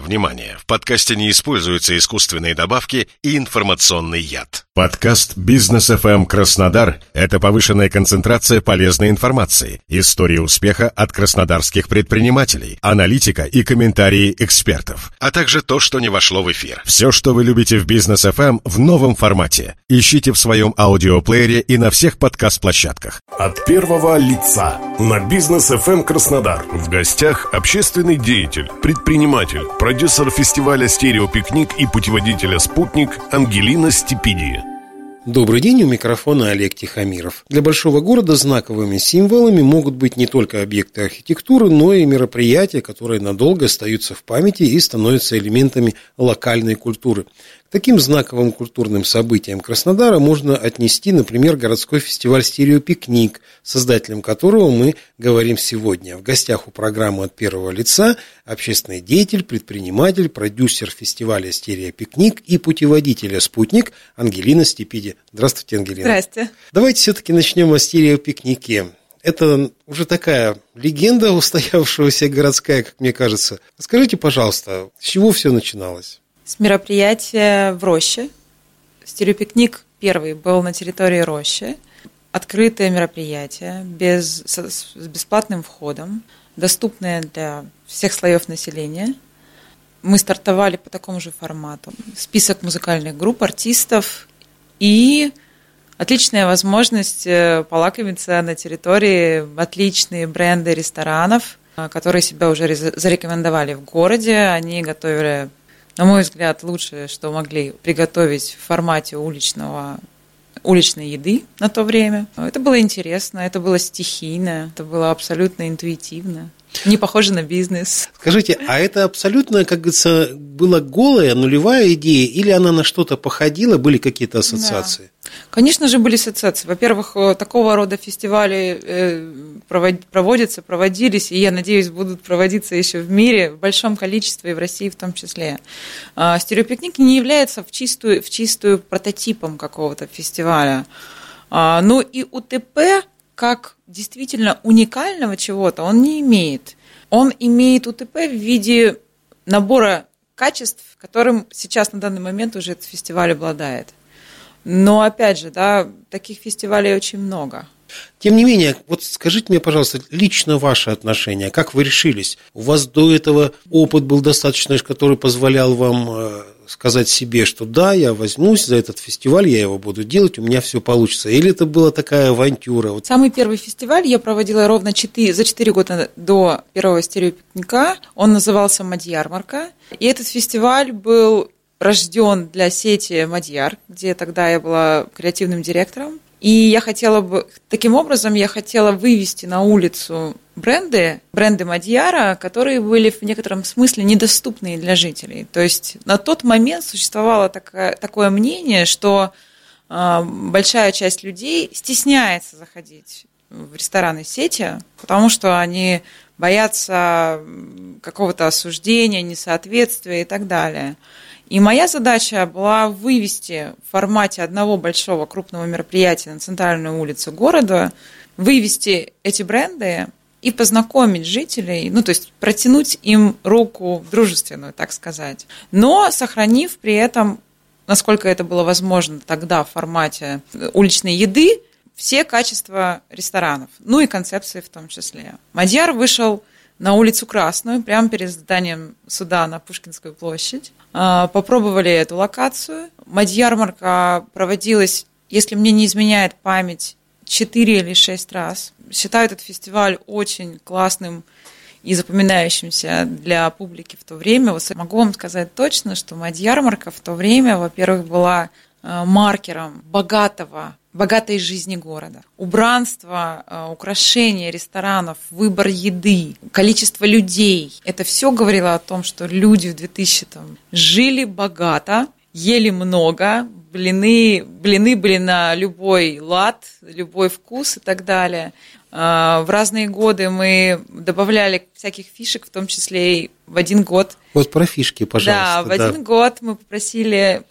Внимание! В подкасте не используются искусственные добавки и информационный яд. Подкаст «Бизнес FM Краснодар» — это повышенная концентрация полезной информации, истории успеха от краснодарских предпринимателей, аналитика и комментарии экспертов, а также то, что не вошло в эфир. Все, что вы любите в «Бизнес FM в новом формате. Ищите в своем аудиоплеере и на всех подкаст-площадках. От первого лица на «Бизнес FM Краснодар». В гостях общественный деятель, предприниматель, продюсер фестиваля «Стереопикник» и путеводителя «Спутник» Ангелина Степидия. Добрый день, у микрофона Олег Тихомиров. Для большого города знаковыми символами могут быть не только объекты архитектуры, но и мероприятия, которые надолго остаются в памяти и становятся элементами локальной культуры. К таким знаковым культурным событиям Краснодара можно отнести, например, городской фестиваль «Стереопикник», создателем которого мы говорим сегодня. В гостях у программы «От первого лица» общественный деятель, предприниматель, продюсер фестиваля «Стереопикник» и путеводителя «Спутник» Ангелина Степиди. Здравствуйте, Ангелина. Здрасте. Давайте все-таки начнем о стереопикнике. Это уже такая легенда устоявшегося городская, как мне кажется. Скажите, пожалуйста, с чего все начиналось? С мероприятия в Роще. Стереопикник первый был на территории Рощи. Открытое мероприятие без, с бесплатным входом, доступное для всех слоев населения. Мы стартовали по такому же формату. Список музыкальных групп, артистов и отличная возможность э, полакомиться на территории отличные бренды ресторанов, э, которые себя уже зарекомендовали в городе. Они готовили на мой взгляд, лучшее, что могли приготовить в формате уличного уличной еды на то время. Это было интересно, это было стихийно, это было абсолютно интуитивно. Не похоже на бизнес. Скажите, а это абсолютно, как говорится, была голая, нулевая идея, или она на что-то походила, были какие-то ассоциации? Да. Конечно же, были ассоциации. Во-первых, э, такого рода фестивали э, проводятся, проводились, и, я надеюсь, будут проводиться еще в мире в большом количестве, и в России в том числе. А, стереопикник не является в чистую, в чистую прототипом какого-то фестиваля. А, но и УТП как действительно уникального чего-то он не имеет. Он имеет УТП в виде набора качеств, которым сейчас на данный момент уже этот фестиваль обладает. Но опять же, да, таких фестивалей очень много. Тем не менее, вот скажите мне, пожалуйста, лично ваше отношение, как вы решились? У вас до этого опыт был достаточно, который позволял вам э, сказать себе, что да, я возьмусь за этот фестиваль, я его буду делать, у меня все получится. Или это была такая авантюра? Самый первый фестиваль я проводила ровно 4, за 4 года до первого стереопикника. Он назывался «Мадьярмарка». И этот фестиваль был рожден для сети Мадьяр, где тогда я была креативным директором. И я хотела бы, таким образом, я хотела вывести на улицу бренды, бренды Мадьяра, которые были в некотором смысле недоступны для жителей. То есть на тот момент существовало такое, такое мнение, что э, большая часть людей стесняется заходить в рестораны сети, потому что они боятся какого-то осуждения, несоответствия и так далее. И моя задача была вывести в формате одного большого крупного мероприятия на центральную улицу города, вывести эти бренды и познакомить жителей, ну, то есть протянуть им руку дружественную, так сказать, но сохранив при этом, насколько это было возможно тогда в формате уличной еды, все качества ресторанов, ну и концепции в том числе. Мадьяр вышел на улицу Красную, прямо перед зданием суда на Пушкинскую площадь. А, попробовали эту локацию. Мадьярмарка проводилась, если мне не изменяет память, 4 или 6 раз. Считаю этот фестиваль очень классным и запоминающимся для публики в то время. Вот могу вам сказать точно, что Мадьярмарка в то время, во-первых, была а, маркером богатого богатой жизни города. Убранство, э, украшения ресторанов, выбор еды, количество людей. Это все говорило о том, что люди в 2000 там жили богато, ели много, блины, блины были на любой лад, любой вкус и так далее. А, в разные годы мы добавляли всяких фишек, в том числе и в один год. Вот про фишки, пожалуйста. Да, в один год мы попросили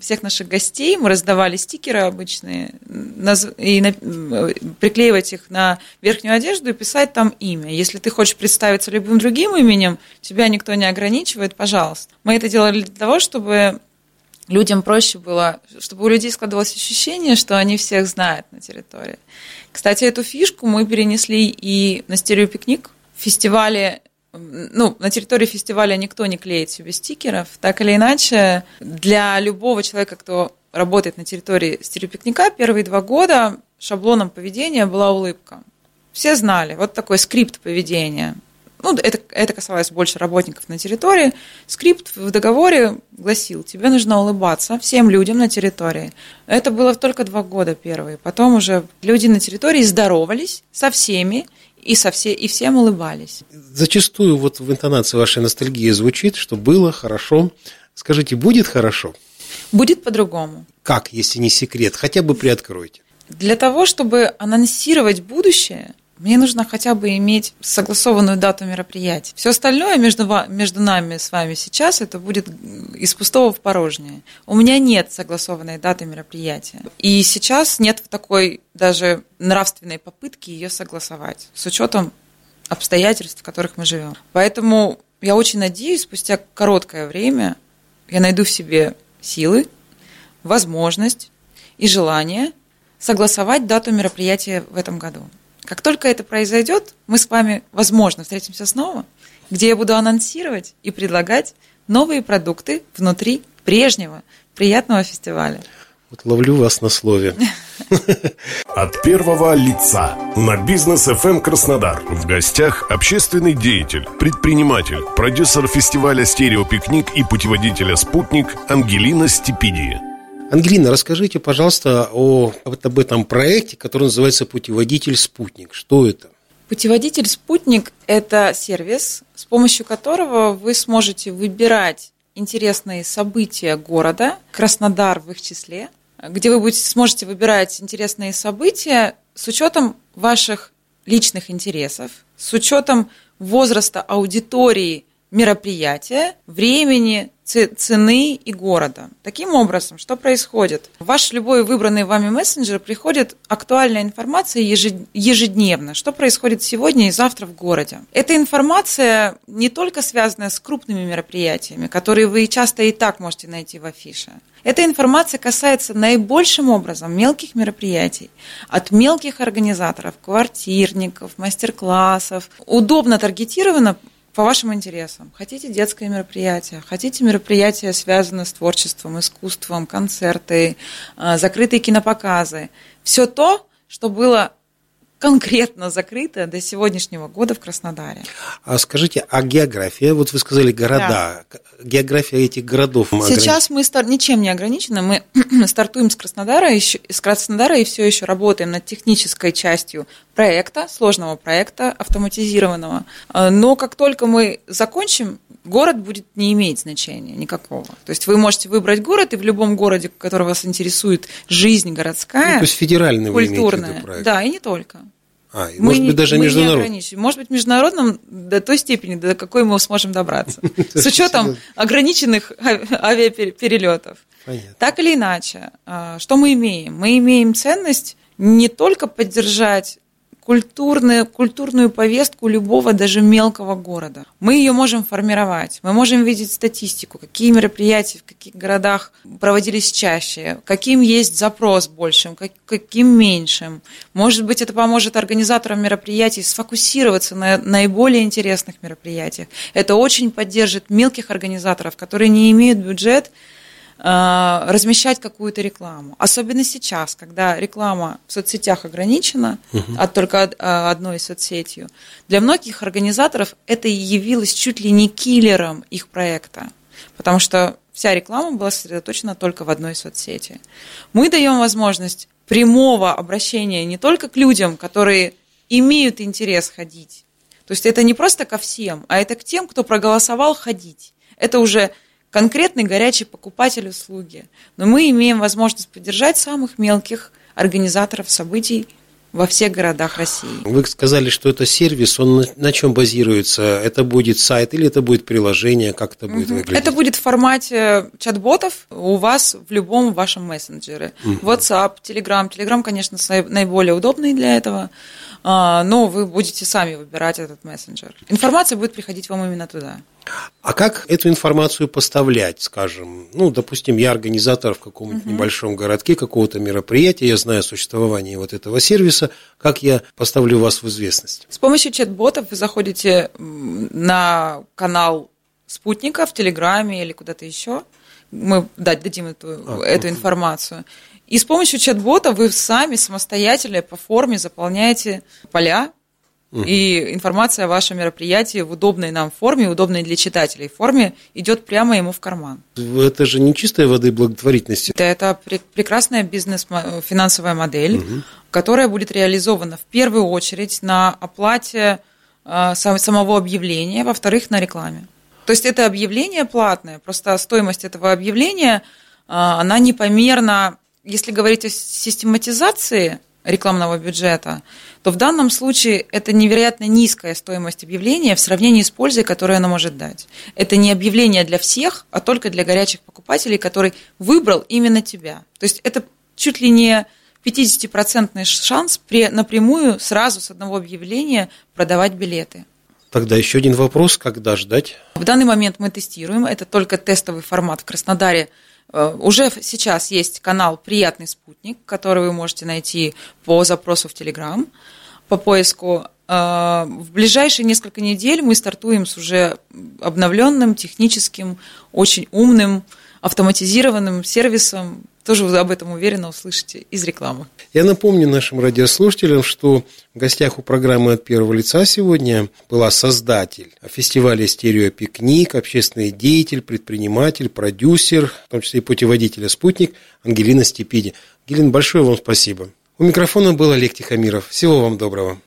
всех наших гостей, мы раздавали стикеры обычные, и приклеивать их на верхнюю одежду и писать там имя. Если ты хочешь представиться любым другим именем, тебя никто не ограничивает, пожалуйста. Мы это делали для того, чтобы людям проще было, чтобы у людей складывалось ощущение, что они всех знают на территории. Кстати, эту фишку мы перенесли и на стереопикник. В фестивале ну, на территории фестиваля никто не клеит себе стикеров. Так или иначе, для любого человека, кто работает на территории стереопикника, первые два года шаблоном поведения была улыбка. Все знали, вот такой скрипт поведения ну, это, это касалось больше работников на территории, скрипт в договоре гласил, тебе нужно улыбаться всем людям на территории. Это было только два года первые. Потом уже люди на территории здоровались со всеми, и, со все, и всем улыбались. Зачастую вот в интонации вашей ностальгии звучит, что было хорошо. Скажите, будет хорошо? Будет по-другому. Как, если не секрет? Хотя бы приоткройте. Для того, чтобы анонсировать будущее, мне нужно хотя бы иметь согласованную дату мероприятия. Все остальное между, между нами с вами сейчас это будет из пустого в порожнее. У меня нет согласованной даты мероприятия. И сейчас нет такой даже нравственной попытки ее согласовать с учетом обстоятельств, в которых мы живем. Поэтому я очень надеюсь, спустя короткое время я найду в себе силы, возможность и желание согласовать дату мероприятия в этом году. Как только это произойдет, мы с вами, возможно, встретимся снова, где я буду анонсировать и предлагать новые продукты внутри прежнего приятного фестиваля. Вот ловлю вас на слове. От первого лица на бизнес FM Краснодар. В гостях общественный деятель, предприниматель, продюсер фестиваля «Стереопикник» и путеводителя «Спутник» Ангелина Степидия. Ангелина, расскажите, пожалуйста, о, об этом проекте, который называется «Путеводитель спутник». Что это? Путеводитель спутник – это сервис, с помощью которого вы сможете выбирать интересные события города, Краснодар в их числе, где вы будете, сможете выбирать интересные события с учетом ваших личных интересов, с учетом возраста аудитории мероприятия, времени, цены и города. Таким образом, что происходит? В ваш любой выбранный вами мессенджер приходит актуальная информация ежедневно, что происходит сегодня и завтра в городе. Эта информация не только связана с крупными мероприятиями, которые вы часто и так можете найти в афише. Эта информация касается наибольшим образом мелких мероприятий, от мелких организаторов, квартирников, мастер-классов. Удобно таргетировано по вашим интересам. Хотите детское мероприятие, хотите мероприятие, связанное с творчеством, искусством, концерты, э, закрытые кинопоказы. Все то, что было конкретно закрыто до сегодняшнего года в Краснодаре. А скажите, а география? Вот вы сказали города. Да. География этих городов. Сейчас мы стар... ничем не ограничены. Мы стартуем с Краснодара, еще... с Краснодара и все еще работаем над технической частью проекта, сложного проекта, автоматизированного. А, но как только мы закончим, город будет не иметь значения никакого. То есть вы можете выбрать город, и в любом городе, который вас интересует жизнь городская, ну, то есть федеральный культурная, да, и не только. А, мы может быть, даже международным. Может быть, международным до той степени, до какой мы сможем добраться. С учетом ограниченных авиаперелетов. Так или иначе, а, что мы имеем? Мы имеем ценность не только поддержать культурную, культурную повестку любого, даже мелкого города. Мы ее можем формировать, мы можем видеть статистику, какие мероприятия в каких городах проводились чаще, каким есть запрос большим, каким меньшим. Может быть, это поможет организаторам мероприятий сфокусироваться на наиболее интересных мероприятиях. Это очень поддержит мелких организаторов, которые не имеют бюджет размещать какую-то рекламу. Особенно сейчас, когда реклама в соцсетях ограничена, угу. от только э, одной соцсетью. Для многих организаторов это явилось чуть ли не киллером их проекта, потому что вся реклама была сосредоточена только в одной соцсети. Мы даем возможность прямого обращения не только к людям, которые имеют интерес ходить. То есть это не просто ко всем, а это к тем, кто проголосовал ходить. Это уже конкретный горячий покупатель услуги. Но мы имеем возможность поддержать самых мелких организаторов событий во всех городах России. Вы сказали, что это сервис, он на, на чем базируется? Это будет сайт или это будет приложение? Как это будет угу. выглядеть? Это будет в формате чат-ботов у вас в любом вашем мессенджере. Угу. WhatsApp, Telegram. Telegram, конечно, наиболее удобный для этого. А, но вы будете сами выбирать этот мессенджер. Информация будет приходить вам именно туда. А как эту информацию поставлять, скажем? Ну, допустим, я организатор в каком-нибудь угу. небольшом городке какого-то мероприятия, я знаю о существовании вот этого сервиса, как я поставлю вас в известность? С помощью чат-ботов вы заходите на канал спутника в Телеграме или куда-то еще. Мы дадим эту, а, эту угу. информацию. И с помощью чат-бота вы сами самостоятельно по форме заполняете поля, и информация о вашем мероприятии в удобной нам форме, удобной для читателей форме идет прямо ему в карман. Это же не чистая воды благотворительности. Это, это прекрасная бизнес-финансовая модель, угу. которая будет реализована в первую очередь на оплате э, самого объявления, во-вторых, на рекламе. То есть это объявление платное, просто стоимость этого объявления, э, она непомерна если говорить о систематизации рекламного бюджета, то в данном случае это невероятно низкая стоимость объявления в сравнении с пользой, которую оно может дать. Это не объявление для всех, а только для горячих покупателей, который выбрал именно тебя. То есть это чуть ли не 50% шанс при, напрямую сразу с одного объявления продавать билеты. Тогда еще один вопрос, когда ждать? В данный момент мы тестируем, это только тестовый формат в Краснодаре уже сейчас есть канал «Приятный спутник», который вы можете найти по запросу в Телеграм, по поиску. Э, в ближайшие несколько недель мы стартуем с уже обновленным, техническим, очень умным, автоматизированным сервисом тоже об этом уверенно услышите из рекламы. Я напомню нашим радиослушателям, что в гостях у программы «От первого лица» сегодня была создатель фестиваля «Стереопикник», общественный деятель, предприниматель, продюсер, в том числе и путеводителя «Спутник» Ангелина Степиди. Ангелина, большое вам спасибо. У микрофона был Олег Тихомиров. Всего вам доброго.